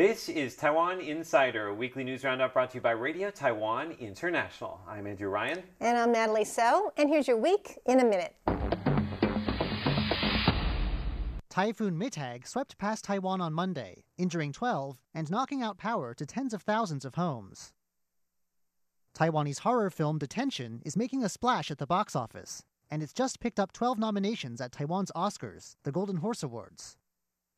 This is Taiwan Insider, a weekly news roundup brought to you by Radio Taiwan International. I'm Andrew Ryan. And I'm Natalie So. And here's your week in a minute. Typhoon Mitag swept past Taiwan on Monday, injuring 12 and knocking out power to tens of thousands of homes. Taiwanese horror film Detention is making a splash at the box office, and it's just picked up 12 nominations at Taiwan's Oscars, the Golden Horse Awards.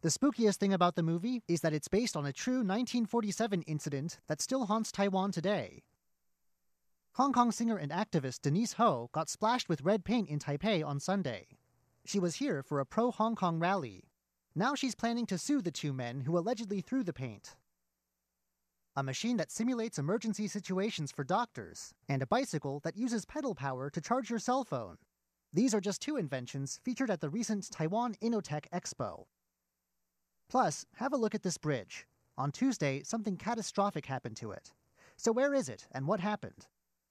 The spookiest thing about the movie is that it's based on a true 1947 incident that still haunts Taiwan today. Hong Kong singer and activist Denise Ho got splashed with red paint in Taipei on Sunday. She was here for a pro Hong Kong rally. Now she's planning to sue the two men who allegedly threw the paint. A machine that simulates emergency situations for doctors, and a bicycle that uses pedal power to charge your cell phone. These are just two inventions featured at the recent Taiwan Innotech Expo. Plus, have a look at this bridge. On Tuesday, something catastrophic happened to it. So, where is it and what happened?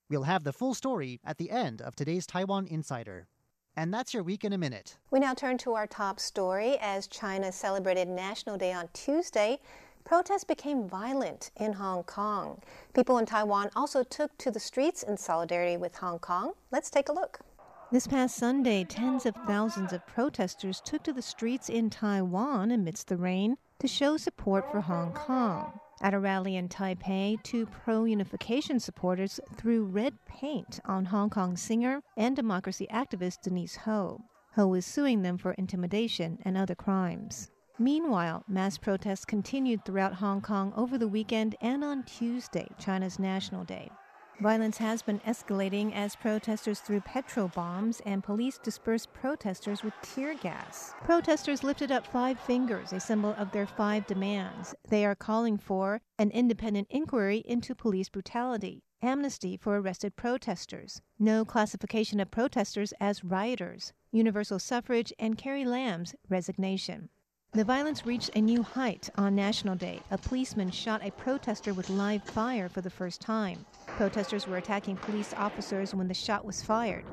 We'll have the full story at the end of today's Taiwan Insider. And that's your week in a minute. We now turn to our top story. As China celebrated National Day on Tuesday, protests became violent in Hong Kong. People in Taiwan also took to the streets in solidarity with Hong Kong. Let's take a look. This past Sunday, tens of thousands of protesters took to the streets in Taiwan amidst the rain to show support for Hong Kong. At a rally in Taipei, two pro unification supporters threw red paint on Hong Kong singer and democracy activist Denise Ho. Ho is suing them for intimidation and other crimes. Meanwhile, mass protests continued throughout Hong Kong over the weekend and on Tuesday, China's National Day. Violence has been escalating as protesters threw petrol bombs and police dispersed protesters with tear gas. Protesters lifted up five fingers, a symbol of their five demands. They are calling for an independent inquiry into police brutality, amnesty for arrested protesters, no classification of protesters as rioters, universal suffrage, and Carrie Lam's resignation. The violence reached a new height on National Day. A policeman shot a protester with live fire for the first time. Protesters were attacking police officers when the shot was fired.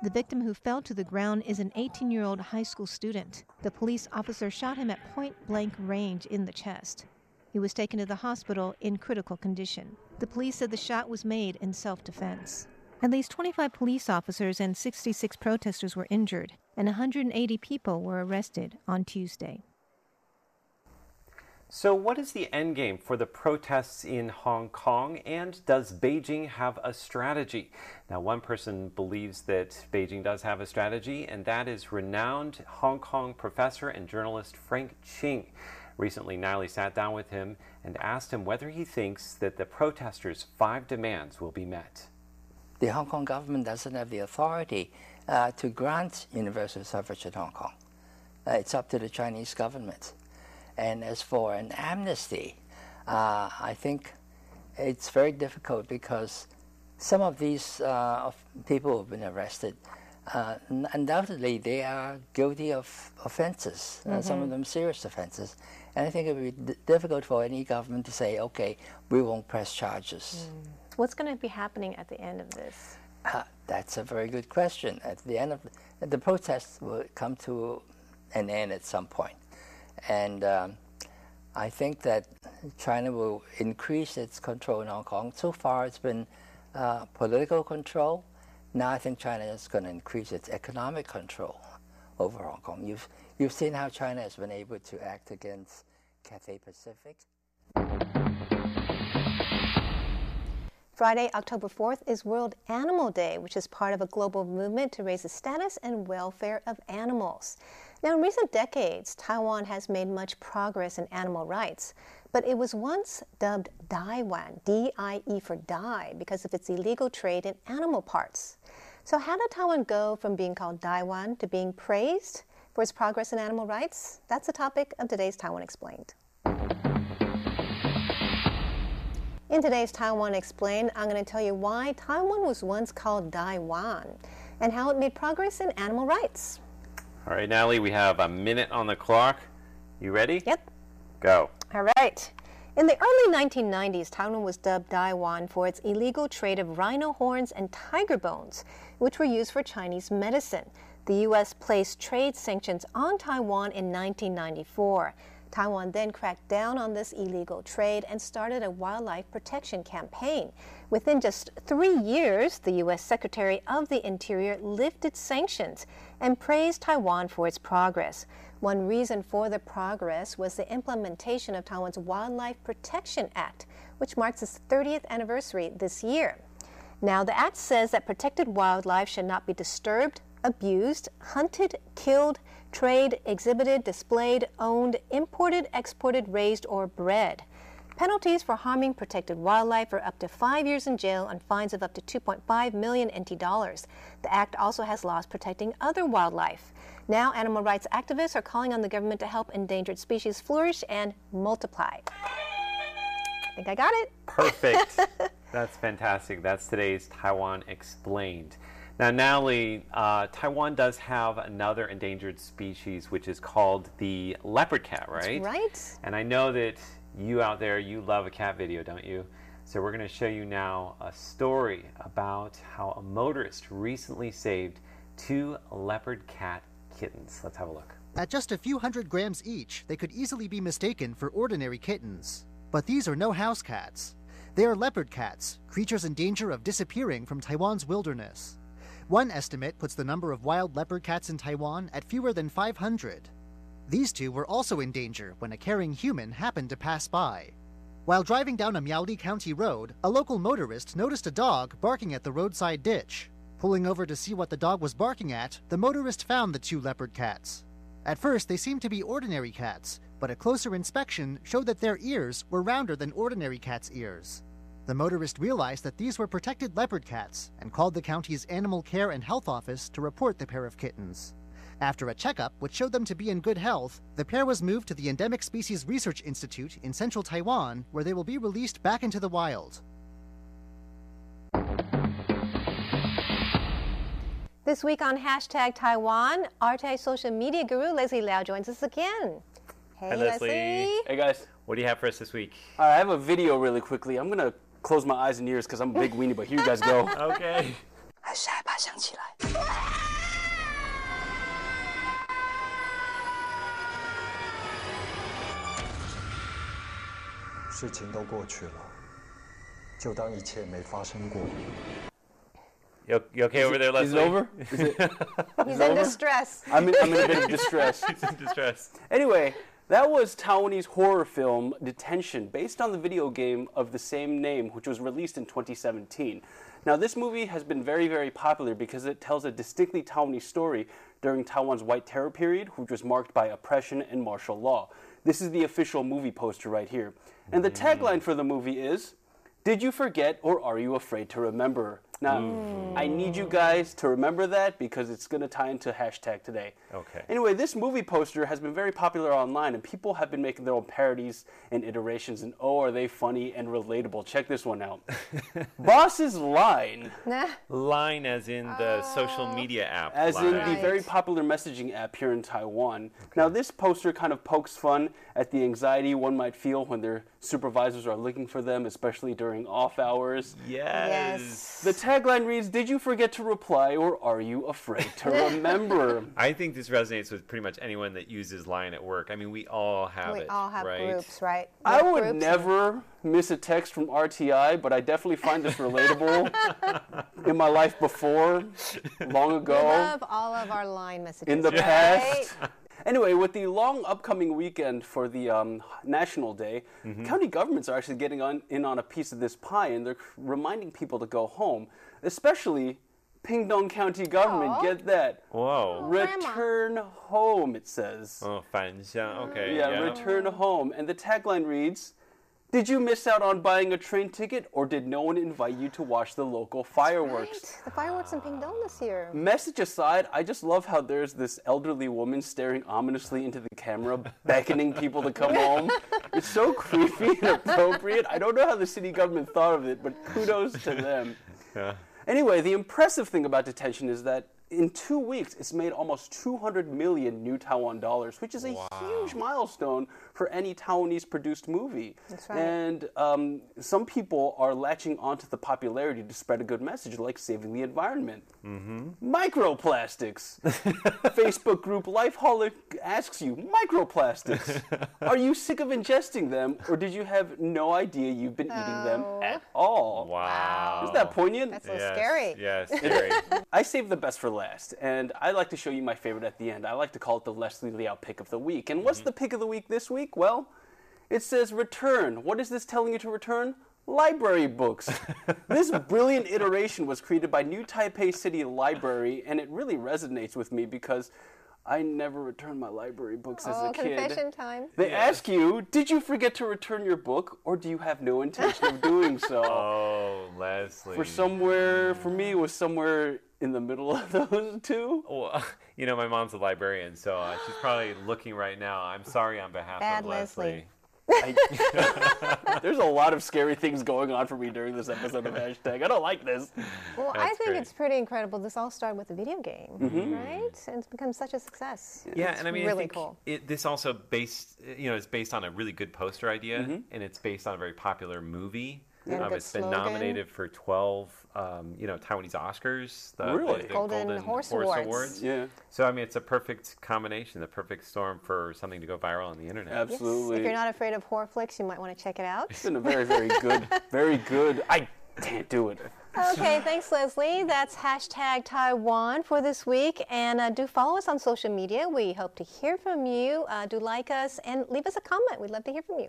The victim who fell to the ground is an 18 year old high school student. The police officer shot him at point blank range in the chest. He was taken to the hospital in critical condition. The police said the shot was made in self defense. At least 25 police officers and 66 protesters were injured, and 180 people were arrested on Tuesday. So, what is the endgame for the protests in Hong Kong, and does Beijing have a strategy? Now, one person believes that Beijing does have a strategy, and that is renowned Hong Kong professor and journalist Frank Ching. Recently, Natalie sat down with him and asked him whether he thinks that the protesters' five demands will be met the Hong Kong government doesn't have the authority uh, to grant universal suffrage in Hong Kong. Uh, it's up to the Chinese government. And as for an amnesty, uh, I think it's very difficult because some of these uh, people who have been arrested, uh, undoubtedly they are guilty of offenses, mm -hmm. some of mm-hmm. them serious offenses. And I think it would be difficult for any government to say, okay, we won't press charges. Mm. What's going to be happening at the end of this? Uh, that's a very good question. At the end of the, the protests will come to an end at some point, and um, I think that China will increase its control in Hong Kong. So far, it's been uh, political control. Now, I think China is going to increase its economic control over Hong Kong. You've you've seen how China has been able to act against Cathay Pacific. Friday, October 4th, is World Animal Day, which is part of a global movement to raise the status and welfare of animals. Now, in recent decades, Taiwan has made much progress in animal rights, but it was once dubbed Daiwan, D I E for die, because of its illegal trade in animal parts. So, how did Taiwan go from being called Daiwan to being praised for its progress in animal rights? That's the topic of today's Taiwan Explained. In today's Taiwan Explained, I'm going to tell you why Taiwan was once called Daiwan and how it made progress in animal rights. All right, Natalie, we have a minute on the clock. You ready? Yep. Go. All right. In the early 1990s, Taiwan was dubbed Daiwan for its illegal trade of rhino horns and tiger bones, which were used for Chinese medicine. The U.S. placed trade sanctions on Taiwan in 1994. Taiwan then cracked down on this illegal trade and started a wildlife protection campaign. Within just three years, the U.S. Secretary of the Interior lifted sanctions and praised Taiwan for its progress. One reason for the progress was the implementation of Taiwan's Wildlife Protection Act, which marks its 30th anniversary this year. Now, the act says that protected wildlife should not be disturbed, abused, hunted, killed, trade, exhibited, displayed, owned, imported, exported, raised, or bred. Penalties for harming protected wildlife are up to five years in jail and fines of up to 2.5 million NT dollars. The act also has laws protecting other wildlife. Now, animal rights activists are calling on the government to help endangered species flourish and multiply. I think I got it. Perfect. That's fantastic. That's today's Taiwan Explained. Now, Natalie, uh, Taiwan does have another endangered species, which is called the leopard cat, right? That's right. And I know that you out there, you love a cat video, don't you? So we're going to show you now a story about how a motorist recently saved two leopard cat kittens. Let's have a look. At just a few hundred grams each, they could easily be mistaken for ordinary kittens. But these are no house cats. They are leopard cats, creatures in danger of disappearing from Taiwan's wilderness. One estimate puts the number of wild leopard cats in Taiwan at fewer than 500. These two were also in danger when a caring human happened to pass by. While driving down a Miaoli County road, a local motorist noticed a dog barking at the roadside ditch. Pulling over to see what the dog was barking at, the motorist found the two leopard cats. At first, they seemed to be ordinary cats, but a closer inspection showed that their ears were rounder than ordinary cats' ears. The motorist realized that these were protected leopard cats and called the county's Animal Care and Health Office to report the pair of kittens. After a checkup, which showed them to be in good health, the pair was moved to the Endemic Species Research Institute in central Taiwan, where they will be released back into the wild. This week on hashtag Taiwan, RTI social media guru Leslie Liao joins us again. Hey, Hi, Leslie. Hey guys, What do you have for us this week? All right, I have a video really quickly. I'm gonna close my eyes and ears because I'm a big weenie, but here you guys go. Okay. You, you okay over there, Leslie? Is it over? Is He's in distress. I'm in, I'm in a bit of distress. He's in distress. Anyway, that was Taiwanese horror film Detention, based on the video game of the same name, which was released in 2017. Now, this movie has been very, very popular because it tells a distinctly Taiwanese story during Taiwan's White Terror period, which was marked by oppression and martial law. This is the official movie poster right here. And the mm. tagline for the movie is Did you forget or are you afraid to remember? Now, I need you guys to remember that because it's going to tie into hashtag today. Okay. Anyway, this movie poster has been very popular online, and people have been making their own parodies and iterations. And oh, are they funny and relatable? Check this one out. Boss's line, Nah. Line as in the oh. social media app. as in Line. the very popular messaging app here in Taiwan. Now, this poster kind of pokes fun at the anxiety one might feel when their supervisors are looking for them, especially during off hours. Yes. The tagline reads Did you forget to reply, or are you afraid to remember? I think this resonates with pretty much anyone that uses Line at work. I mean, we all have We it. We all have right? groups, right? I would groups. never miss a text from RTI, but I definitely find this relatable in my life before, long We ago, love all of our line messages. in the right? past. Anyway, with the long upcoming weekend for the um, National Day, Mm-hmm. county governments are actually getting on, in on a piece of this pie, and they're reminding people to go home, especially Pingtung County government. Aw. Get that? Whoa. Grandma. Return home, it says. Oh, 返乡. Okay. Yeah, yeah. return home. And the tagline reads Did you miss out on buying a train ticket, or did no one invite you to watch the local fireworks? Right. The fireworks in Pingtung this year. Message aside, I just love how there's this elderly woman staring ominously into the camera, beckoning people to come home. It's so creepy and appropriate. I don't know how the city government thought of it, but kudos to them. Yeah. Anyway, the impressive thing about detention is that in two weeks, it's made almost 200 million new Taiwan dollars, which is a huge milestone for any Taiwanese produced movie. That's right. And um, some people are latching onto the popularity to spread a good message, like saving the environment. Mm-hmm. Microplastics. Facebook group Lifeholic asks you, microplastics. are you sick of ingesting them, or did you have no idea you've been eating them at all? Wow. Isn't that poignant? That's so little scary. Yes, scary. I saved the best for last, and I like to show you my favorite at the end. I like to call it the Leslie Liao pick of the week. And what's the pick of the week this week? Well, it says return. What is this telling you to return? Library books. this brilliant iteration was created by New Taipei City Library, and it really resonates with me because I never returned my library books as Oh, a kid. confession time. They ask you, did you forget to return your book, or do you have no intention of doing so? oh, Leslie. For somewhere, for me, it was somewhere in the middle of those two. Well, you know, my mom's a librarian, so uh, she's probably looking right now. I'm sorry on behalf Bad of Leslie. Leslie. I, there's a lot of scary things going on for me during this episode of hashtag. I don't like this. Well, I think great. it's pretty incredible. This all started with a video game, Mm-hmm. right? And it's become such a success. Yeah, It's and I mean, I really think cool. it, this also based, you know, it's based on a really good poster idea, Mm-hmm. and it's based on a very popular movie. And Um, it's been slogan. nominated for 12, um, you know, Taiwanese Oscars. The, Really? the- the Golden Horse Awards. Yeah, So I mean, it's a perfect combination, the perfect storm for something to go viral on the internet. Yes. absolutely. If you're not afraid of horror flicks, you might want to check it out. it's been a very, very good, very good. I can't do it. Okay, thanks, Leslie. That's hashtag Taiwan for this week. And uh, do follow us on social media. We hope to hear from you. Uh, do like us and leave us a comment. We'd love to hear from you.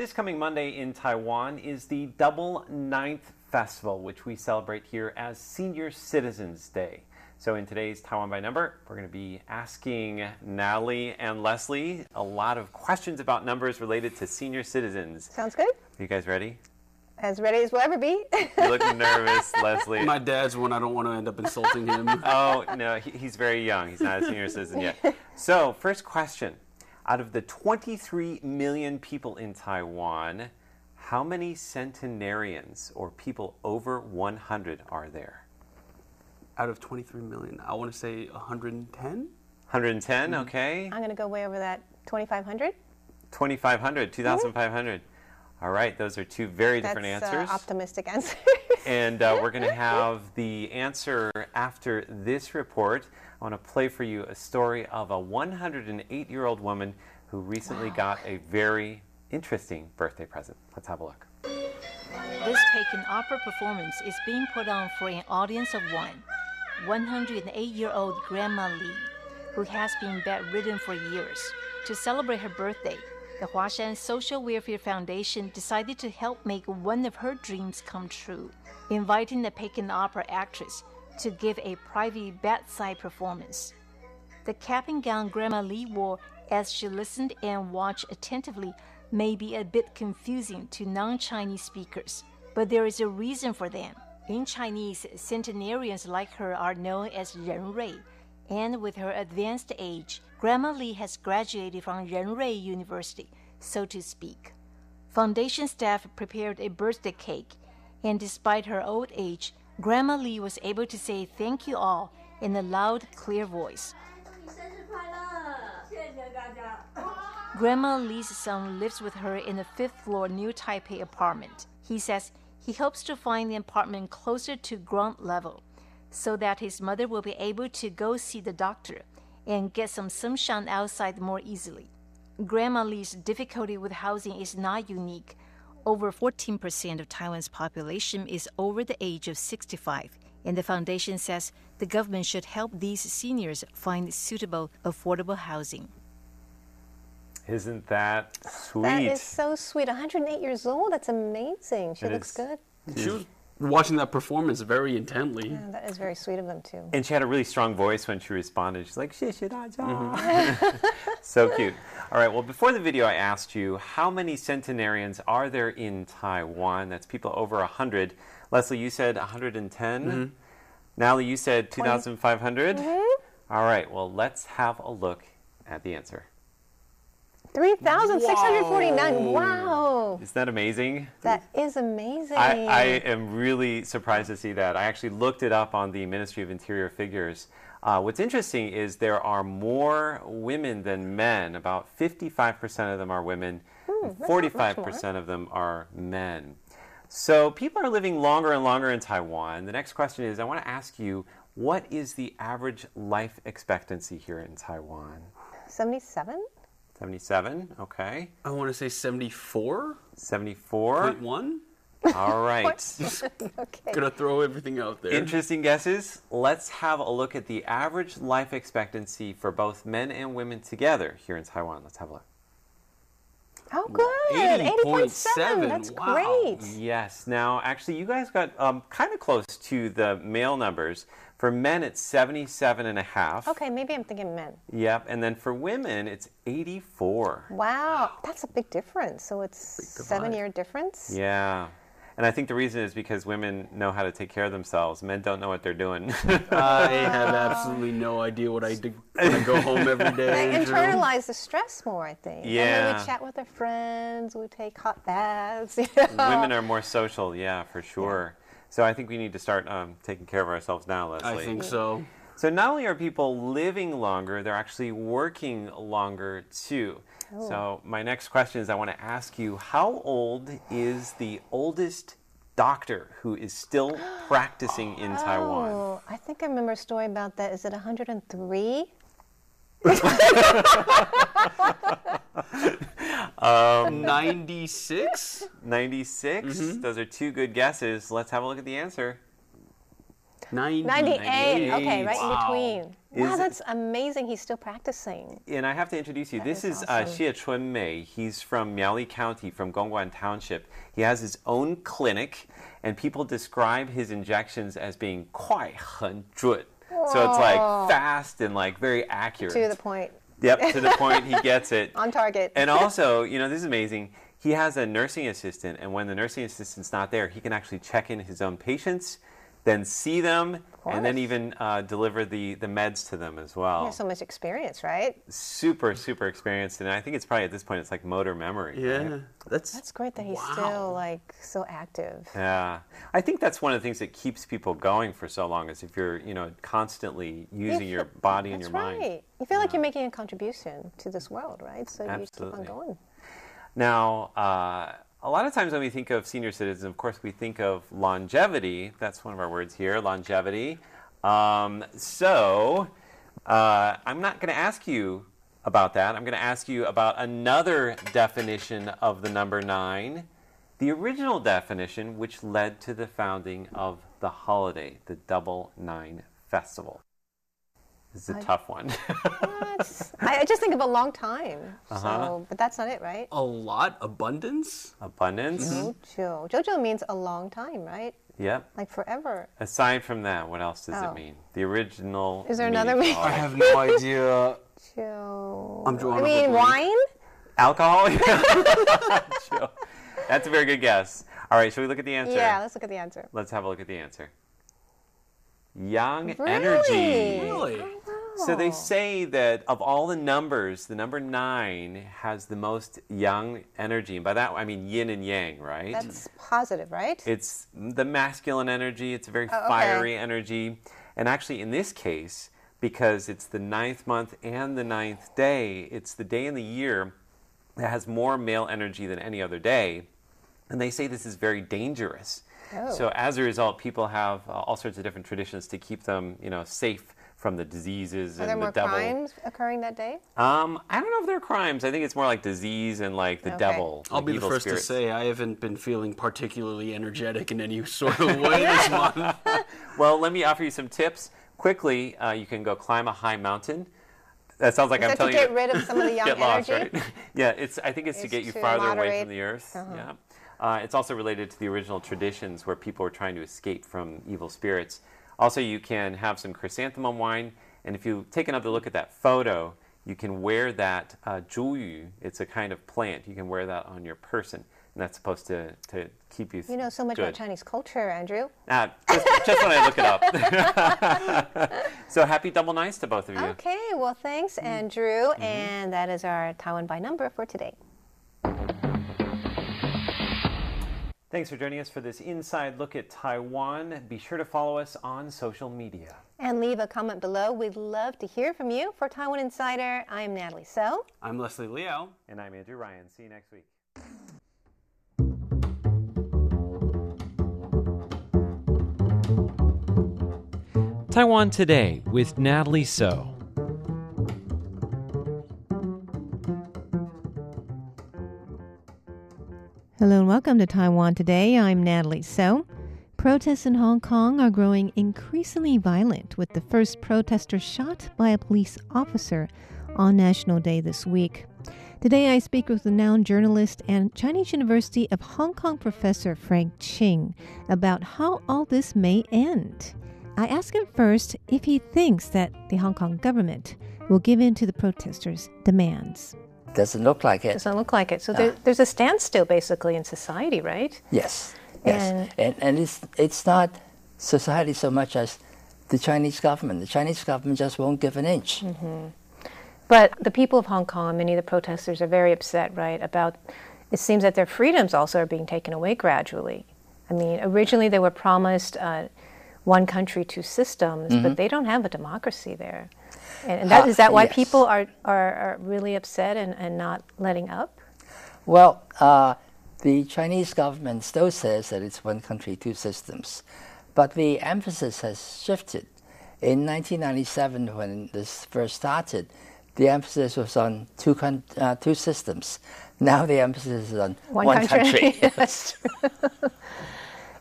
This coming Monday in Taiwan is the Double Ninth Festival, which we celebrate here as Senior Citizens Day. So, in today's Taiwan by Number, we're going to be asking Natalie and Leslie a lot of questions about numbers related to senior citizens. Sounds good? Are you guys ready? As ready as we'll ever be. You look nervous, Leslie. My dad's one. I don't want to end up insulting him. Oh, no, he, he's very young. He's not a senior citizen yet. So, first question. Out of the 23 million people in Taiwan, how many centenarians or people over 100 are there? Out of 23 million, I want to say 110. 110, mm-hmm. okay. I'm going to go way over that 2,500. 2,500, 2,500. All right, those are two very different That's answers. Uh, optimistic answer. and uh, we're going to have the answer after this report. I want to play for you a story of a 108 year old woman who recently got a very interesting birthday present. Let's have a look. This Peking opera performance is being put on for an audience of one 108 year old Grandma Li, who has been bedridden for years. To celebrate her birthday, the Huashan Social Welfare Foundation decided to help make one of her dreams come true, inviting the Peking opera actress to give a private bedside performance. The cap and gown Grandma Li wore as she listened and watched attentively may be a bit confusing to non Chinese speakers, but there is a reason for them. In Chinese, centenarians like her are known as Ren Rui, and with her advanced age, Grandma Lee has graduated from Renrui University, so to speak. Foundation staff prepared a birthday cake, and despite her old age, Grandma Lee was able to say thank you all in a loud, clear voice. Grandma Lee's son lives with her in the fifth floor New Taipei apartment. He says he hopes to find the apartment closer to ground level so that his mother will be able to go see the doctor and get some sunshine outside more easily. Grandma Lee's difficulty with housing is not unique. Over 14% of Taiwan's population is over the age of 65, and the foundation says the government should help these seniors find suitable, affordable housing. Isn't that sweet? That is so sweet. 108 years old. That's amazing. She It looks is. good. She was watching that performance very intently. Yeah, that is very sweet of them too. And she had a really strong voice when she responded. She's like, "Shit, mm-hmm. So cute. All right. Well, before the video, I asked you how many centenarians are there in Taiwan? That's people over hundred. Leslie, you said 110. Mm-hmm. Natalie, you said 2,500. Mm-hmm. All right. Well, let's have a look at the answer. 3,649. Wow. Isn't that amazing? That is amazing. I, I am really surprised to see that. I actually looked it up on the Ministry of Interior figures. Uh, what's interesting is there are more women than men. About 55% of them are women, and Hmm, that's not much 45% of them are men. So people are living longer and longer in Taiwan. The next question is I want to ask you what is the average life expectancy here in Taiwan? 77? 77, okay. I want to say 74.1. 74. All right. Okay. Gonna throw everything out there. Interesting guesses. Let's have a look at the average life expectancy for both men and women together here in Taiwan. Let's have a look. Oh, good. 80.7. That's Wow. great. Yes. Now, actually, you guys got um, kind of close to the male numbers. For men, it's 77 and a half. Okay, maybe I'm thinking men. Yep. And then for women, it's 84. Wow, that's a big difference. So it's seven year difference. Yeah. And I think the reason is because women know how to take care of themselves. Men don't know what they're doing. I have absolutely no idea what I do when I go home every day. They internalize the stress more, I think. And then Yeah. we chat with our friends, we take hot baths. You know? Women are more social, yeah, for sure. So I think we need to start um, taking care of ourselves now, Leslie. I think so. So not only are people living longer, they're actually working longer too. So my next question is I want to ask you how old is the oldest doctor who is still practicing in Taiwan? Oh, I think I remember a story about that. Is it 103? 96? 96? Those are two good guesses. Let's have a look at the answer. 90. 98. Okay, right Wow. in between. Wow, Is- that's amazing. He's still practicing. And I have to introduce you. this is is uh, awesome. Xie Chun Mei. He's from Miaoli County, from Gongguan Township. He has his own clinic, and people describe his injections as being 快很准. So it's like fast and like very accurate. To the point. Yep, to the point. He gets it. On target. And also, you know, this is amazing. He has a nursing assistant, and when the nursing assistant's not there, he can actually check in his own patients, then see them, and then even uh, deliver the, the meds to them as well He has so much experience, right? super super experienced and i think it's probably at this point it's like motor memory right? Yeah. That's, That's great that he's Wow. still like so active. yeah i think that's one of the things that keeps people going for so long is if you're you know constantly using your feel- body and That's your right. mind You feel like you're making a contribution to this world, right? So you Absolutely. keep on going. now uh, a lot of times when we think of senior citizens of course we think of longevity. That's one of our words here longevity. Um, so uh, i'm not going to ask you about that. I'm going to ask you about another definition of the number nine the original definition which led to the founding of the holiday the double nine festival this is a tough one I, I just think of a long time. Uh-huh. So, but that's not it, right? a lot. Abundance? abundance Jojo. Jojo means a long time, right? yep Like forever. Aside from that, what else does Oh. it mean? The original. Is there another meaning meaning? I have no idea. Jo. I'm drawing up mean, wine? alcohol. Chill. That's a very good guess. All right, should we look at the answer? Yeah, let's look at the answer. Let's have a look at the answer. Yang Really? energy. Really? So they say that of all the numbers, the number nine has the most yang energy, and by that I mean yin and yang, right? That's positive, right? It's the masculine energy. It's a very Oh, okay. fiery energy. And actually, in this case, because it's the ninth month and the ninth day, it's the day in the year that has more male energy than any other day. And they say this is very dangerous. Oh. So as a result, people have uh, all sorts of different traditions to keep them, you know, safe from the diseases Are and there the more devil. crimes occurring that day? Um, I don't know if they're crimes. I think it's more like disease and like the Okay. devil. I'll like be the evil first spirits. to say I haven't been feeling particularly energetic in any sort of way this month. Well, let me offer you some tips. Quickly, uh, you can go climb a high mountain. That sounds like Is I'm that to telling get you. rid of some of the yang get lost, energy? right? yeah, it's. I think it's to It's get you to farther away moderate- Uh-huh. from the earth. Yeah. Uh, it's also related to the original traditions where people were trying to escape from evil spirits. Also, you can have some chrysanthemum wine, and if you take another look at that photo, you can wear that uh. It's a kind of plant. You can wear that on your person, and that's supposed to, to keep you. You know so much good. about Chinese culture, Andrew. Ah, just, just when I look it up. so happy double nights to both of you. Okay, well, thanks, Andrew. And that is our Taiwan by number for today. Thanks for joining us for this inside look at Taiwan. Be sure to follow us on social media. And leave a comment below. We'd love to hear from you. For Taiwan Insider, I'm Natalie So. I'm Leslie Liao. And I'm Andrew Ryan. See you next week. Taiwan Today with Natalie So. Hello and welcome to Taiwan Today. I'm Natalie So. Protests in Hong Kong are growing increasingly violent, with the first protester shot by a police officer on National Day this week. Today, I speak with renowned journalist and Chinese University of Hong Kong professor Frank Ching about how all this may end. I ask him first if he thinks that the Hong Kong government will give in to the protesters' demands. Doesn't look like it. Doesn't look like it. So there, there's a standstill basically in society, right? Yes, yes, And- and and it's it's not society so much as the Chinese government. The Chinese government just won't give an inch. But the people of Hong Kong, many of the protesters are very upset, right, about it seems that their freedoms also are being taken away gradually. I mean, originally they were promised uh, one country, two systems, but they don't have a democracy there. And, and that, Ah, is that why yes. people are, are, are really upset and, and not letting up? Well, uh, the Chinese government still says that it's one country, two systems, but the emphasis has shifted. In 1997, when this first started, the emphasis was on two, con- uh, two systems. Now the emphasis is on one, country. That's true.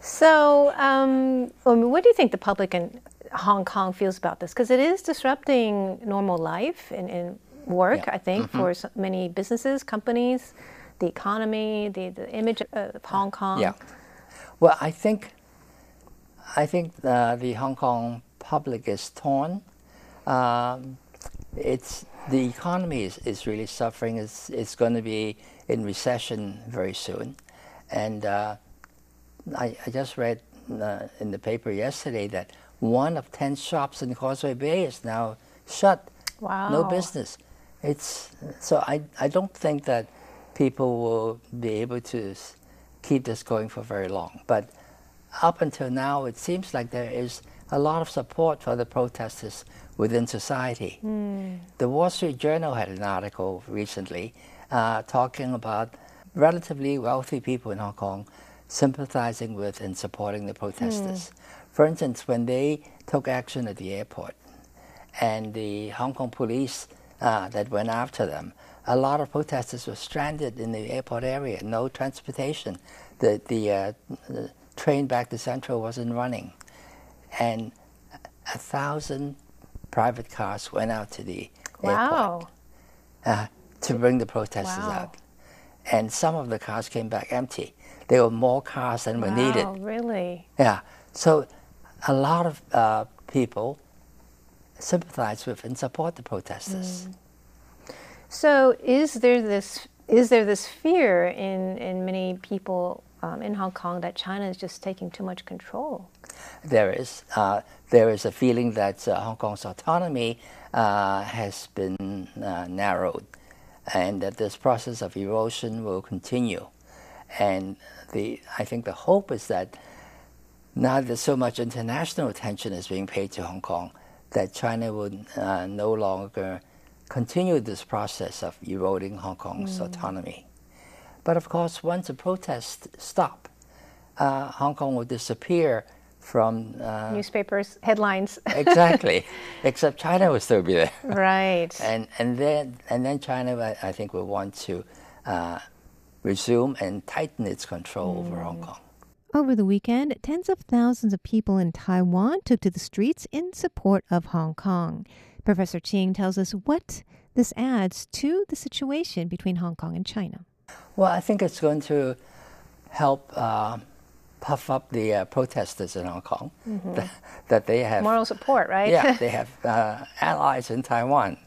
so, um, what do you think the public in Hong Kong feels about this? Because it is disrupting normal life and, and work, Yeah. I think, for so many businesses, companies, the economy, the, the image of Hong Kong. Yeah. Well, I think, I think uh, the Hong Kong public is torn. Um, it's the economy is, is really suffering. It's, it's going to be in recession very soon, and uh, I, I just read uh, in the paper yesterday that one of ten shops in Causeway Bay is now shut. Wow. No business. It's so I, I don't think that people will be able to keep this going for very long. But up until now, it seems like there is a lot of support for the protesters within society. The Wall Street Journal had an article recently uh, talking about relatively wealthy people in Hong Kong sympathizing with and supporting the protesters. For instance, when they took action at the airport, and the Hong Kong police uh, that went after them. A lot of protesters were stranded in the airport area, no transportation. The, the, uh, the train back to Central wasn't running. And a thousand private cars went out to the airport uh, to bring the protesters Wow. out. And some of the cars came back empty. There were more cars than were needed. Wow, really? Yeah. So a lot of uh, people sympathize with and support the protesters. So, is there this is there this fear in in many people um, in Hong Kong that China is just taking too much control? There is uh, there is a feeling that uh, Hong Kong's autonomy uh, has been uh, narrowed, and that this process of erosion will continue. And the I think the hope is that now that so much international attention is being paid to Hong Kong, that China would uh, no longer continue this process of eroding Hong Kong's autonomy. But of course, once the protests stop, uh, Hong Kong will disappear from uh, Newspapers headlines, exactly. Except China will still be there, right? and and then and then China, I, I think, will want to uh, resume and tighten its control over Hong Kong. Over the weekend, tens of thousands of people in Taiwan took to the streets in support of Hong Kong. Professor Ching tells us what this adds to the situation between Hong Kong and China. Well, I think it's going to help uh, puff up the uh, protesters in Hong Kong that, that they have Moral support, right? yeah, they have uh, allies in Taiwan.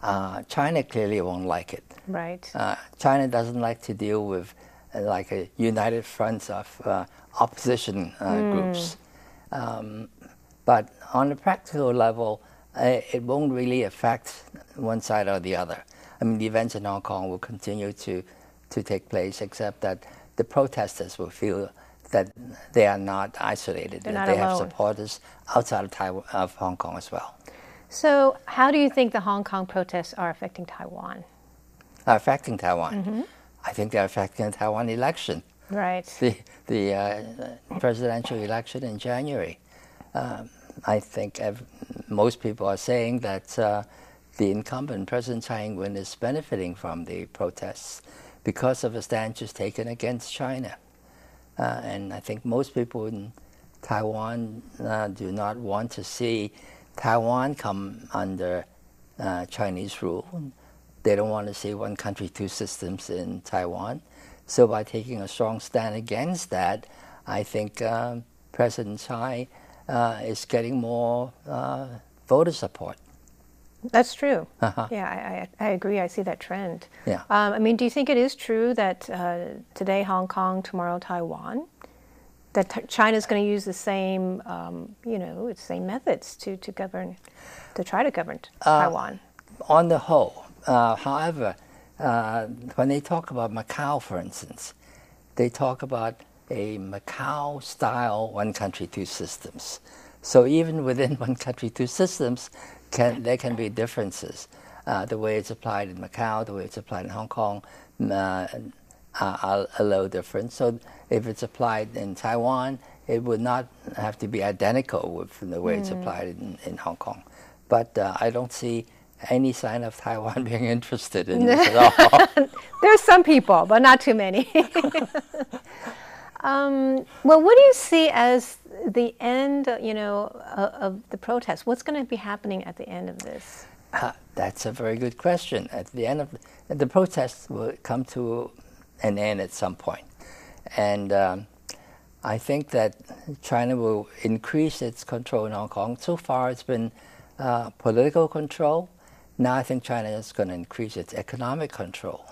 Uh, China clearly won't like it. Right. Uh, China doesn't like to deal with uh, like a united front of uh, opposition uh, groups. Um, but on a practical level, uh, it won't really affect one side or the other. I mean, the events in Hong Kong will continue to, to take place, except that the protesters will feel that they are not isolated, They're that not they have supporters outside of, Taiwan, of Hong Kong as well. So, how do you think the Hong Kong protests are affecting Taiwan? Are affecting Taiwan. Mm-hmm. I think they're affecting the Taiwan election, Right. the, the uh, presidential election in January. Um, I think ev- most people are saying that uh, the incumbent President Tsai Ing-wen is benefiting from the protests because of the stand she's taken against China. Uh, and I think most people in Taiwan uh, do not want to see Taiwan come under uh, Chinese rule. They don't want to see one country, two systems in Taiwan. So by taking a strong stand against that, I think um, President Tsai uh, is getting more uh, voter support. That's true. Uh-huh. Yeah, I, I, I agree. I see that trend. Yeah. Um, I mean, do you think it is true that uh, today Hong Kong, tomorrow Taiwan, that t- China's going to use the same, um, you know, its same methods to, to govern, to try to govern Uh, Taiwan? on the whole. Uh, however, uh, when they talk about Macau, for instance, they talk about a Macau style one country, two systems. So even within one country, two systems, can, there can be differences. Uh, the way it's applied in Macau, the way it's applied in Hong Kong, uh, are, are a little different. So if it's applied in Taiwan, it would not have to be identical with the way it's applied in, in Hong Kong. But uh, I don't see any sign of Taiwan being interested in this at all. There's some people, but not too many. um, well, what do you see as the end, you know, of, of the protest? What's going to be happening at the end of this? Uh, that's a very good question. At the end of the, the protests will come to an end at some point, and um, I think that China will increase its control in Hong Kong. So far, it's been uh, political control. Now, I think China is going to increase its economic control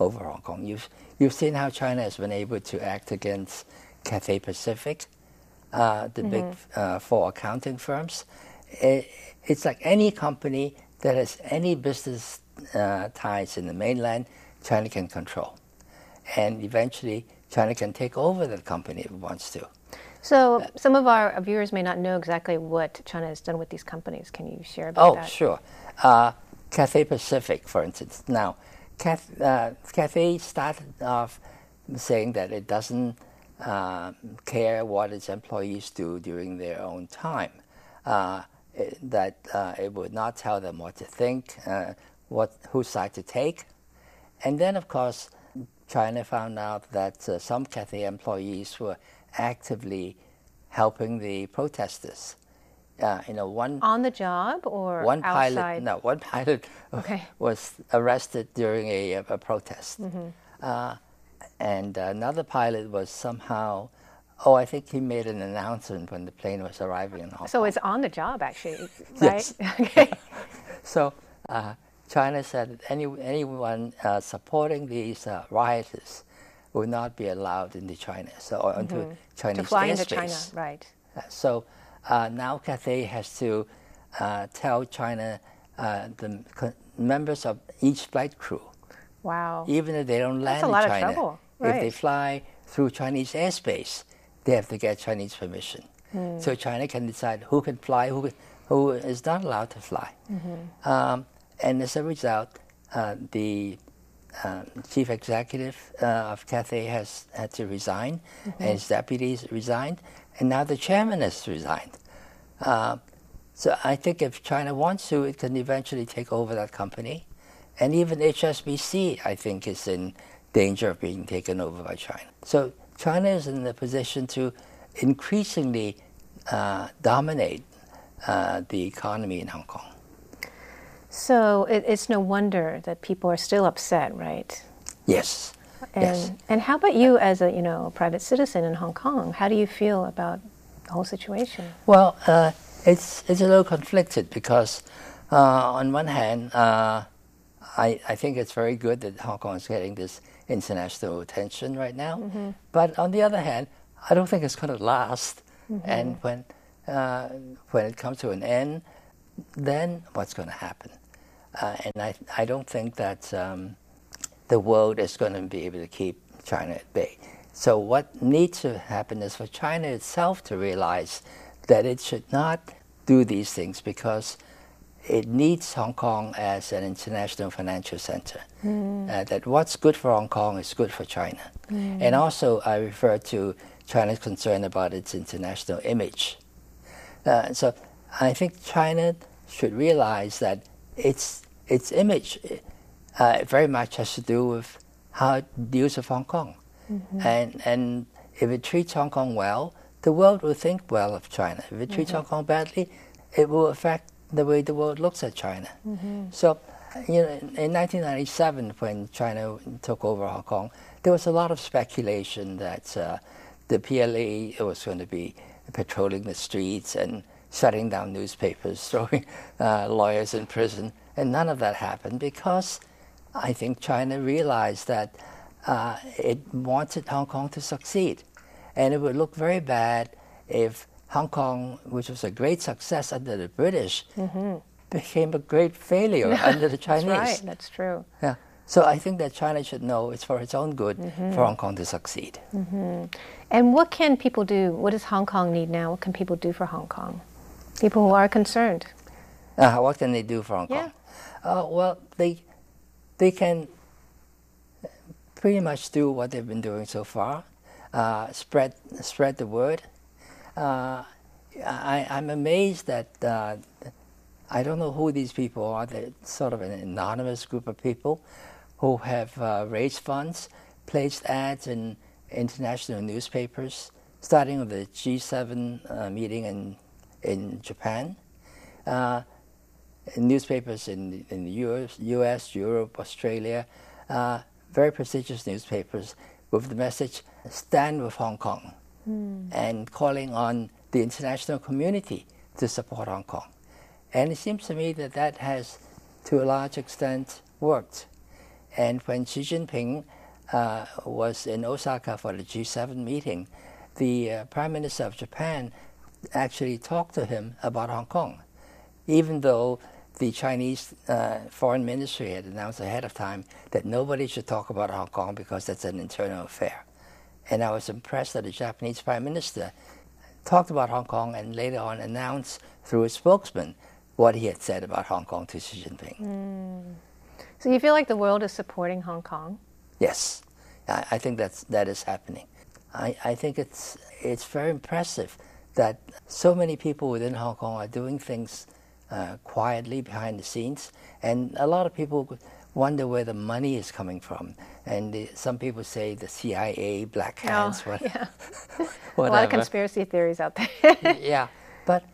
over Hong Kong. You've you've seen how China has been able to act against Cathay Pacific, uh, the big uh, four accounting firms. It, it's like any company that has any business uh, ties in the mainland, China can control. And eventually, China can take over that company if it wants to. So, some of our viewers may not know exactly what China has done with these companies. Can you share about Oh, that? sure. Uh, Cathay Pacific, for instance. Now, Cath, uh, Cathay started off saying that it doesn't uh, care what its employees do during their own time. Uh, it, that uh, it would not tell them what to think, uh, what whose side to take, and then of course, China found out that some Cathay employees were actively helping the protesters. Uh, you know, one On the job or one outside? pilot, no, one pilot Okay. was arrested during a, a protest, Mm-hmm. uh, and another pilot was somehow. Oh, I think he made an announcement when the plane was arriving in Hong Kong. So it's on the job, actually, right? Okay. So uh, China said any, anyone uh, supporting these uh, rioters will not be allowed into China, so or into Chinese Mm-hmm. to fly airspace. into China, right? Uh, So uh, now Cathay has to uh, tell China uh, the members of each flight crew, Wow. even if they don't land a lot in of China, trouble, if they fly through Chinese airspace, they have to get Chinese permission. Hmm. So China can decide who can fly, who who is not allowed to fly. Mm-hmm. Um, and as a result, uh, the uh, chief executive uh, of Cathay has had to resign, Mm-hmm. and his deputies resigned, and now the chairman has resigned. Uh, so I think if China wants to, it can eventually take over that company, and even HSBC, I think, is in danger of being taken over by China. So China is in the position to increasingly uh, dominate uh, the economy in Hong Kong. So it, it's no wonder that people are still upset, right? Yes. And, yes. and how about you as a you know a private citizen in Hong Kong? How do you feel about the whole situation? Well, uh, it's it's a little conflicted because, uh, on one hand, uh, I I think it's very good that Hong Kong is getting this international attention right now, but on the other hand, I don't think it's going to last. And when uh, when it comes to an end, then what's going to happen? Uh, and I I don't think that um, the world is going to be able to keep China at bay. So what needs to happen is for China itself to realize that it should not do these things because it needs Hong Kong as an international financial center. Mm. Uh, that what's good for Hong Kong is good for China. Mm. And also, I refer to China's concern about its international image. Uh, so I think China should realize that its its image uh, very much has to do with how it deals with Hong Kong, mm-hmm. and and if it treats Hong Kong well, the world will think well of China. If it treats mm-hmm. Hong Kong badly, it will affect the way the world looks at China. Mm-hmm. So, you know, in 1997, when China took over Hong Kong, there was a lot of speculation that uh, the PLA was going to be patrolling the streets and shutting down newspapers, throwing uh, lawyers in prison, and none of that happened because I think China realized that uh, it wanted Hong Kong to succeed, and it would look very bad if Hong Kong, which was a great success under the British, mm-hmm. became a great failure under the Chinese. That's right. That's true. Yeah. So I think that China should know it's for its own good mm-hmm. for Hong Kong to succeed. Mm-hmm. And what can people do? What does Hong Kong need now? What can people do for Hong Kong? People who are concerned. Uh, what can they do for Hong Kong? Uh, well, they they can pretty much do what they've been doing so far. Uh, spread spread the word uh, I, am amazed that uh, I don't know who these people are. They're sort of an anonymous group of people who have uh, raised funds, placed ads in international newspapers, starting with the G7 uh, meeting in, in Japan. Newspapers in, in the US, US Europe, Australia, uh, very prestigious newspapers with the message stand with Hong Kong mm. and calling on the international community to support Hong Kong. And it seems to me that that has, to a large extent, worked. And when Xi Jinping uh, was in Osaka for the G7 meeting, the uh, Prime Minister of Japan actually talked to him about Hong Kong, even though the Chinese uh, foreign ministry had announced ahead of time that nobody should talk about Hong Kong because that's an internal affair. And I was impressed that the Japanese Prime Minister talked about Hong Kong and later on announced through his spokesman what he had said about Hong Kong to Xi Jinping. Mm. So you feel like the world is supporting Hong Kong? Yes, I, I think that's, that is happening. I, I think it's, it's very impressive that so many people within Hong Kong are doing things uh, quietly behind the scenes, and a lot of people wonder where the money is coming from. And some people say the CIA, black oh, hands, oh, what, yeah. a lot of conspiracy theories out there. yeah, but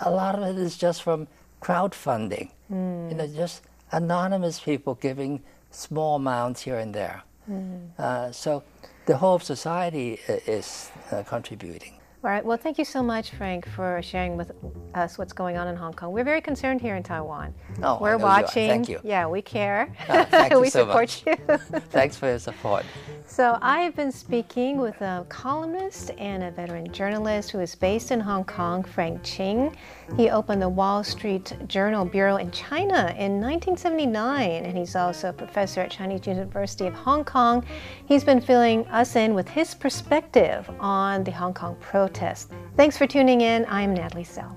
a lot of it is just from crowdfunding. Mm. You know, just anonymous people giving small amounts here and there. Mm. Uh, so the whole society is uh, contributing. All right. Well, thank you so much, Frank, for sharing with us what's going on in Hong Kong. We're very concerned here in Taiwan. Oh, we're watching. You Thank you. Yeah, we care. Oh, thank we you so support much. you. Thanks for your support. So I've been speaking with a columnist and a veteran journalist who is based in Hong Kong, Frank Ching. He opened the Wall Street Journal Bureau in China in 1979, and he's also a professor at Chinese University of Hong Kong. He's been filling us in with his perspective on the Hong Kong protests. Thanks for tuning in. I'm Natalie Sell.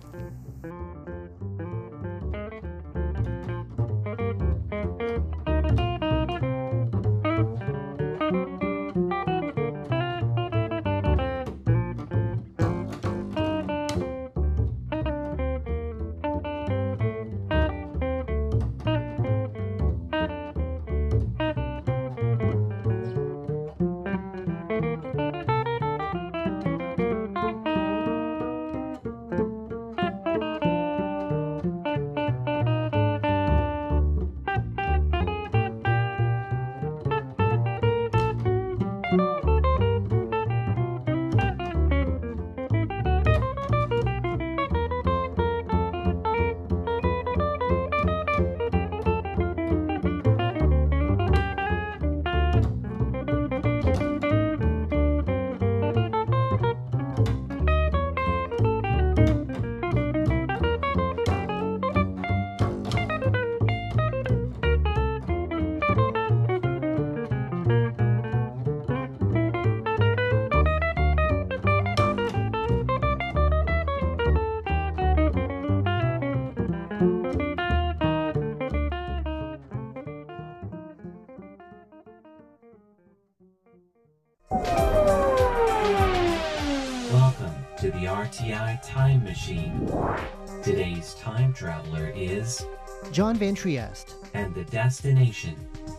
Traveler is John Van Trieste, and the destination.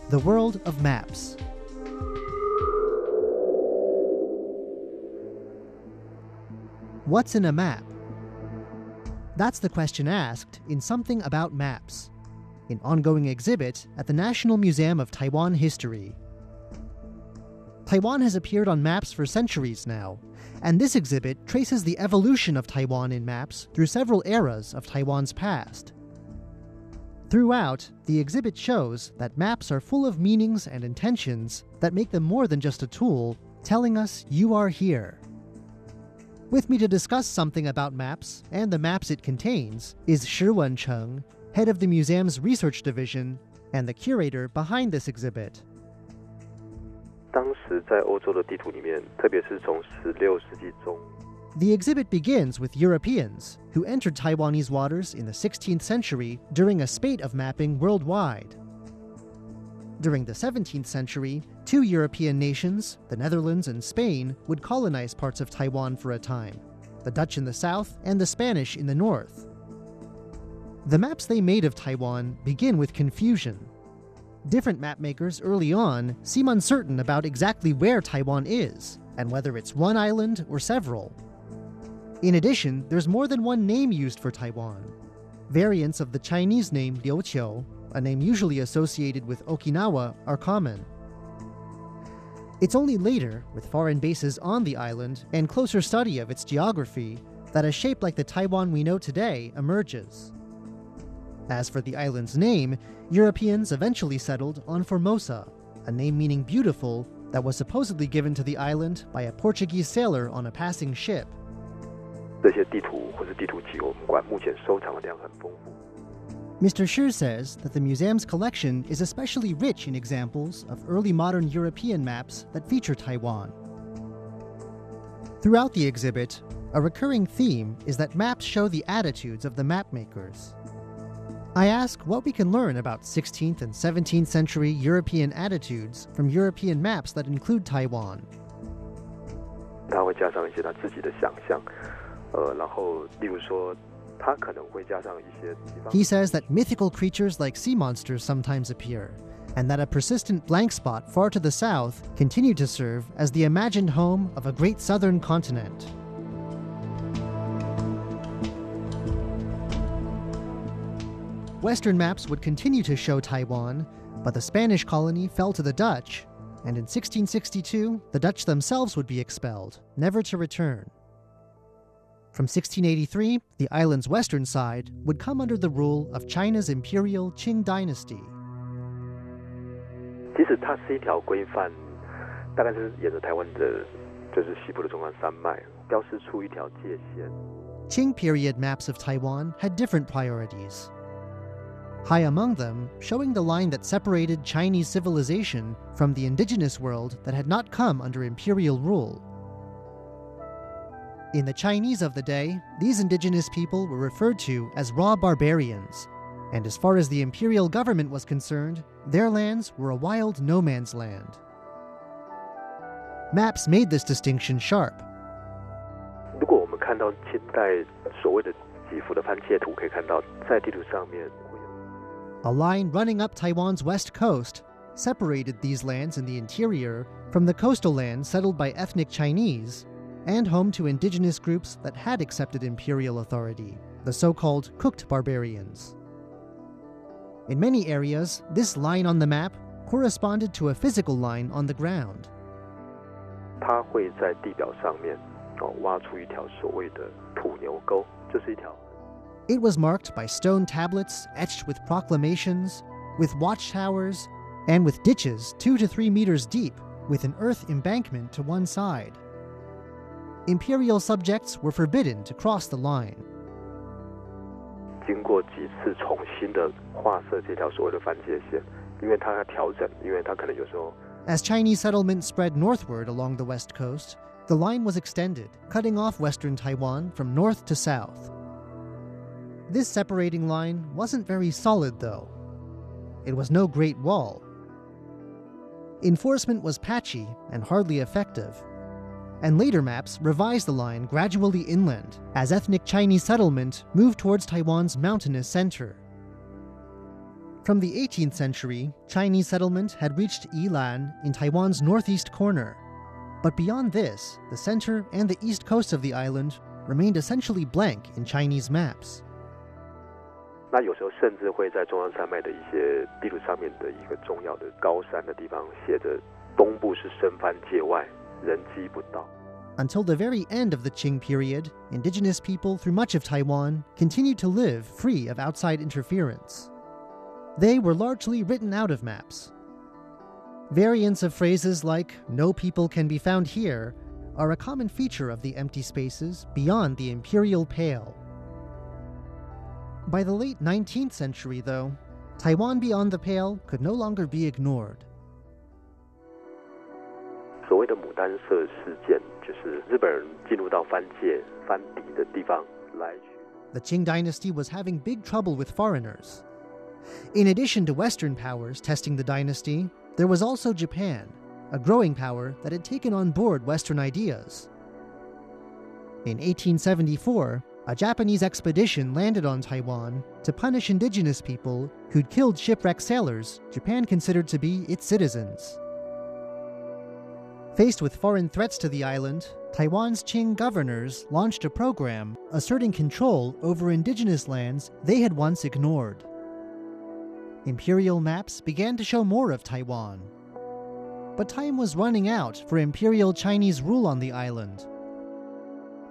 The World of Maps. What's in a map? That's the question asked in Something About Maps, an ongoing exhibit at the National Museum of Taiwan History. Taiwan has appeared on maps for centuries now, and this exhibit traces the evolution of Taiwan in maps through several eras of Taiwan's past. Throughout, the exhibit shows that maps are full of meanings and intentions that make them more than just a tool, telling us you are here. With me to discuss something about maps and the maps it contains is Shi Wen Cheng, head of the museum's research division and the curator behind this exhibit. 当时在欧洲的地图里面，特别是从十六世纪中 The exhibit begins with Europeans who entered Taiwanese waters in the 16th century during a spate of mapping worldwide. During the 17th century, two European nations, the Netherlands and Spain, would colonize parts of Taiwan for a time the Dutch in the south and the Spanish in the north. The maps they made of Taiwan begin with confusion. Different mapmakers early on seem uncertain about exactly where Taiwan is and whether it's one island or several. In addition, there's more than one name used for Taiwan. Variants of the Chinese name Liuqiu, a name usually associated with Okinawa, are common. It's only later, with foreign bases on the island and closer study of its geography, that a shape like the Taiwan we know today emerges. As for the island's name, Europeans eventually settled on Formosa, a name meaning beautiful that was supposedly given to the island by a Portuguese sailor on a passing ship. Mr. Shi says that the museum's collection is especially rich in examples of early modern European maps that feature Taiwan. Throughout the exhibit, a recurring theme is that maps show the attitudes of the mapmakers. I ask what we can learn about 16th and 17th century European attitudes from European maps that include Taiwan. 他会加上一些他自己的想象，呃，然后例如说，他可能会加上一些地方 He says that mythical creatures like sea monsters sometimes appear, and that a persistent blank spot far to the south continued to serve as the imagined home of a great southern continent. Western maps would continue to show Taiwan, but the Spanish colony fell to the Dutch, and in 1662, the Dutch themselves would be expelled, never to return. From 1683, the island's western side would come under the rule of China's imperial Qing dynasty. 其实它是一条规范，大概是沿着台湾的，就是西部的中央山脉，标示出一条界限。 Qing period maps of Taiwan had different priorities. High among them, showing the line that separated Chinese civilization from the indigenous world that had not come under imperial rule. In the Chinese of the day, these indigenous people were referred to as raw barbarians, and as far as the imperial government was concerned, their lands were a wild no man's land. Maps made this distinction sharp. 如果我们看到清代所谓的几幅的番切图，可以看到在地图上面会有 A line running up Taiwan's west coast separated these lands in the interior from the coastal lands settled by ethnic Chinese and home to indigenous groups that had accepted imperial authority, the so called cooked barbarians. In many areas, this line on the map corresponded to a physical line on the ground. 它会在地表上面哦挖出一条所谓的土牛沟，就是一条 It was marked by stone tablets etched with proclamations, with watchtowers, and with ditches two to three meters deep, with an earth embankment to one side. Imperial subjects were forbidden to cross the line. 经过几次重新的画设这条所谓的番界线，因为它要调整，因为它可能有时候 As Chinese settlement spread northward along the west coast, the line was extended, cutting off western Taiwan from north to south. This separating line wasn't very solid, though. It was no great wall. Enforcement was patchy and hardly effective. and later maps revised the line gradually inland as ethnic Chinese settlement moved towards Taiwan's mountainous center. From the 18th century, Chinese settlement had reached Yilan in Taiwan's northeast corner. But beyond this, the center and the east coast of the island remained essentially blank in Chinese maps. 那有时候甚至会在中央山脉的一些地图上面的一个重要的高山的地方写着“东部是生番界外，人迹不到”。 Until the very end of the Qing period, indigenous people through much of Taiwan continued to live free of outside interference. They were largely written out of maps. Variants of phrases like, no people can be found here, are a common feature of the empty spaces beyond the imperial pale. By the late 19th century, though, Taiwan beyond the pale could no longer be ignored. 所谓的牡丹社事件，就是日本人进入到番界、番底的地方来去。 The Qing dynasty was having big trouble with foreigners. In addition to Western powers testing the dynasty, there was also Japan, a growing power that had taken on board Western ideas. In 1874, a Japanese expedition landed on Taiwan to punish indigenous people who'd killed shipwrecked sailors Japan considered to be its citizens. Faced with foreign threats to the island, Taiwan's Qing governors launched a program asserting control over indigenous lands they had once ignored. Imperial maps began to show more of Taiwan. But time was running out for Imperial Chinese rule on the island.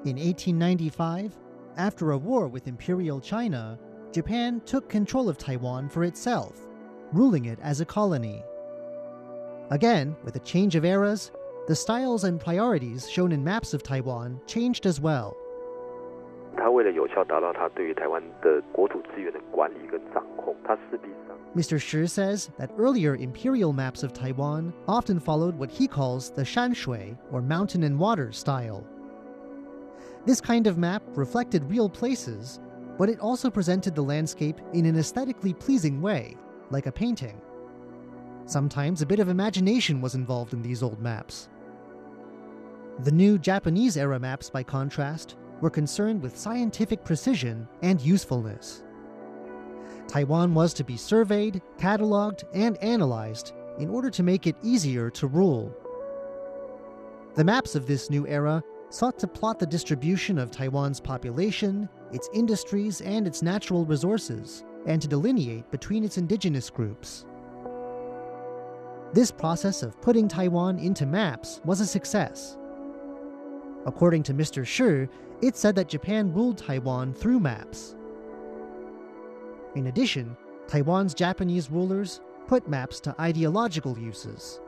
In 1895, after a war with Imperial China, Japan took control of Taiwan for itself, ruling it as a colony. Again, with a change of eras, the styles and priorities shown in maps of Taiwan changed as well. 他为了有效达到他对于台湾的国土资源的管理跟掌控，他势必上 Mr. Shi says that earlier imperial maps of Taiwan often followed what he calls the Shanshui, or mountain and water style. This kind of map reflected real places, but it also presented the landscape in an aesthetically pleasing way, like a painting. Sometimes a bit of imagination was involved in these old maps. The new Japanese era maps, by contrast, were concerned with scientific precision and usefulness. Taiwan was to be surveyed, cataloged, and analyzed in order to make it easier to rule. The maps of this new era sought to plot the distribution of Taiwan's population, its industries, and its natural resources, and to delineate between its indigenous groups. This process of putting Taiwan into maps was a success. According to Mr. Shi, it said that Japan ruled Taiwan through maps. In addition, Taiwan's Japanese rulers put maps to ideological uses.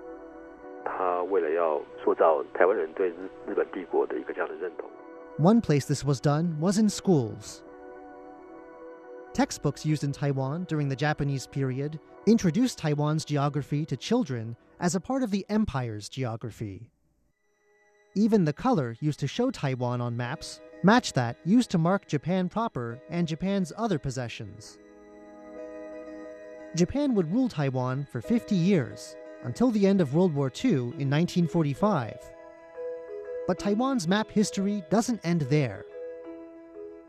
他为了要塑造台湾人对日日本帝国的一个这样的认同， One place this was done was in schools. Textbooks used in Taiwan during the Japanese period introduced Taiwan's geography to children as a part of the empire's geography. Even the color used to show Taiwan on maps matched that used to mark Japan proper and Japan's other possessions. Japan would rule Taiwan for 50 years, until the end of World War II in 1945. But Taiwan's map history doesn't end there.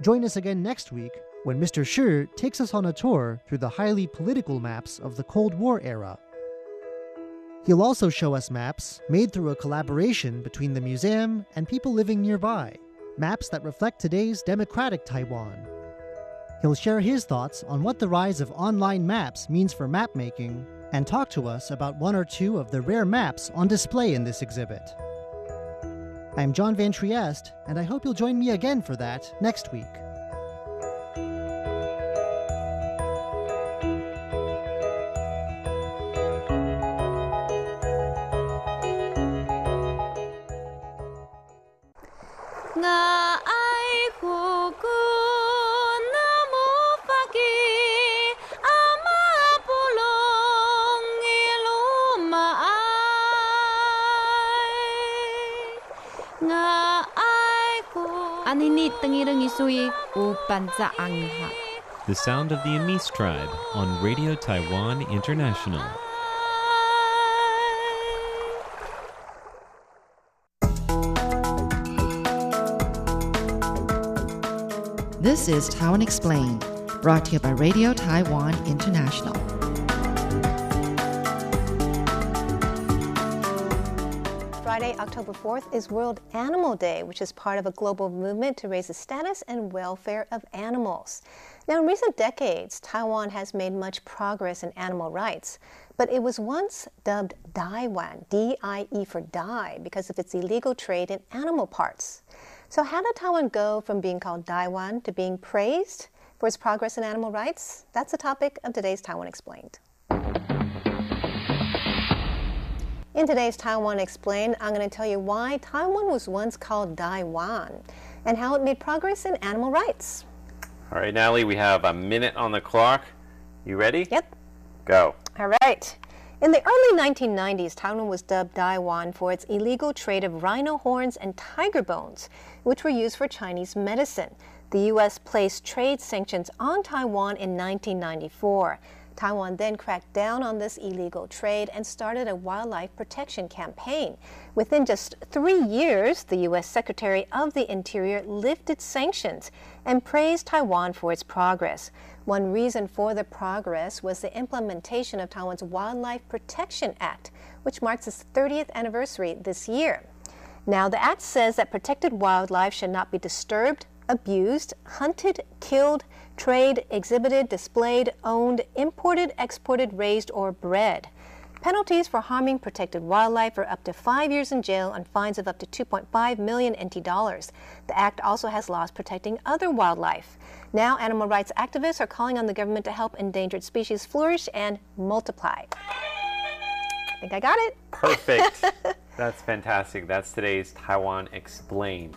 Join us again next week when Mr. Shi takes us on a tour through the highly political maps of the Cold War era. He'll also show us maps made through a collaboration between the museum and people living nearby, maps that reflect today's democratic Taiwan. He'll share his thoughts on what the rise of online maps means for mapmaking and talk to us about one or two of the rare maps on display in this exhibit. I'm John Van Trieste, and I hope you'll join me again for that next week. Nga The sound of the Amis tribe on Radio Taiwan International. This is Taiwan Explained, brought to you by Radio Taiwan International. Friday, October 4th is World Animal Day, which is part of a global movement to raise the status and welfare of animals. Now, in recent decades, Taiwan has made much progress in animal rights, but it was once dubbed Daiwan, D I E for die, because of its illegal trade in animal parts. So, how did Taiwan go from being called Daiwan to being praised for its progress in animal rights? That's the topic of today's Taiwan Explained. In today's Taiwan Explained, I'm going to tell you why Taiwan was once called Daiwan and how it made progress in animal rights. All right, Natalie, we have a minute on the clock. You ready? Yep. Go. All right. In the early 1990s, Taiwan was dubbed Daiwan for its illegal trade of rhino horns and tiger bones, which were used for Chinese medicine. The U.S. placed trade sanctions on Taiwan in 1994. Taiwan then cracked down on this illegal trade and started a wildlife protection campaign. Within just three years, the U.S. Secretary of the Interior lifted sanctions and praised Taiwan for its progress. One reason for the progress was the implementation of Taiwan's Wildlife Protection Act, which marks its 30th anniversary this year. Now, the act says that protected wildlife should not be disturbed, abused, hunted, killed, trade, exhibited, displayed, owned, imported, exported, raised, or bred. Penalties for harming protected wildlife are up to five years in jail and fines of up to 2.5 million NT dollars. The act also has laws protecting other wildlife. Now, animal rights activists are calling on the government to help endangered species flourish and multiply. I think I got it. Perfect. That's fantastic. That's today's Taiwan Explained.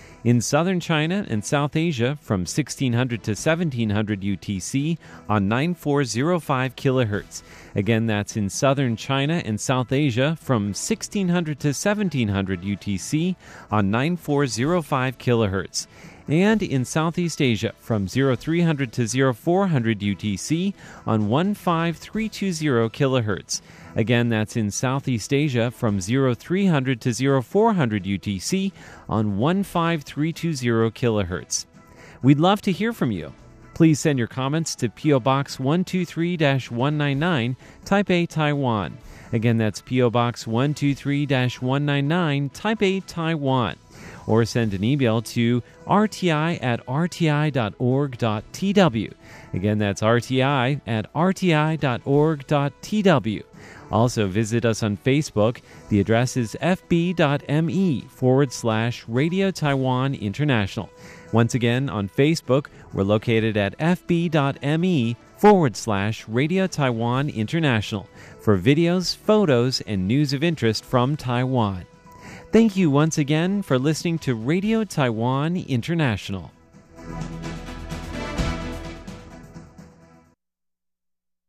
In southern China and South Asia from 1600 to 1700 UTC on 9405 kHz. Again, that's in southern China and South Asia from 1600 to 1700 UTC on 9405 kHz. And in Southeast Asia from 0300 to 0400 UTC on 15320 kHz. Again, that's in Southeast Asia from 0300 to 0400 UTC on 15320 kHz. We'd love to hear from you. Please send your comments to PO Box 123 199, Taipei, Taiwan. Again, that's PO Box 123 199, Taipei, Taiwan. Or send an email to rti at rti.org.tw. Again, that's rti at rti.org.tw. Also, visit us on Facebook. The address is fb.me forward slash Radio Taiwan International. Once again, on Facebook, we're located at fb.me forward slash Radio Taiwan International for videos, photos, and news of interest from Taiwan. Thank you once again for listening to Radio Taiwan International.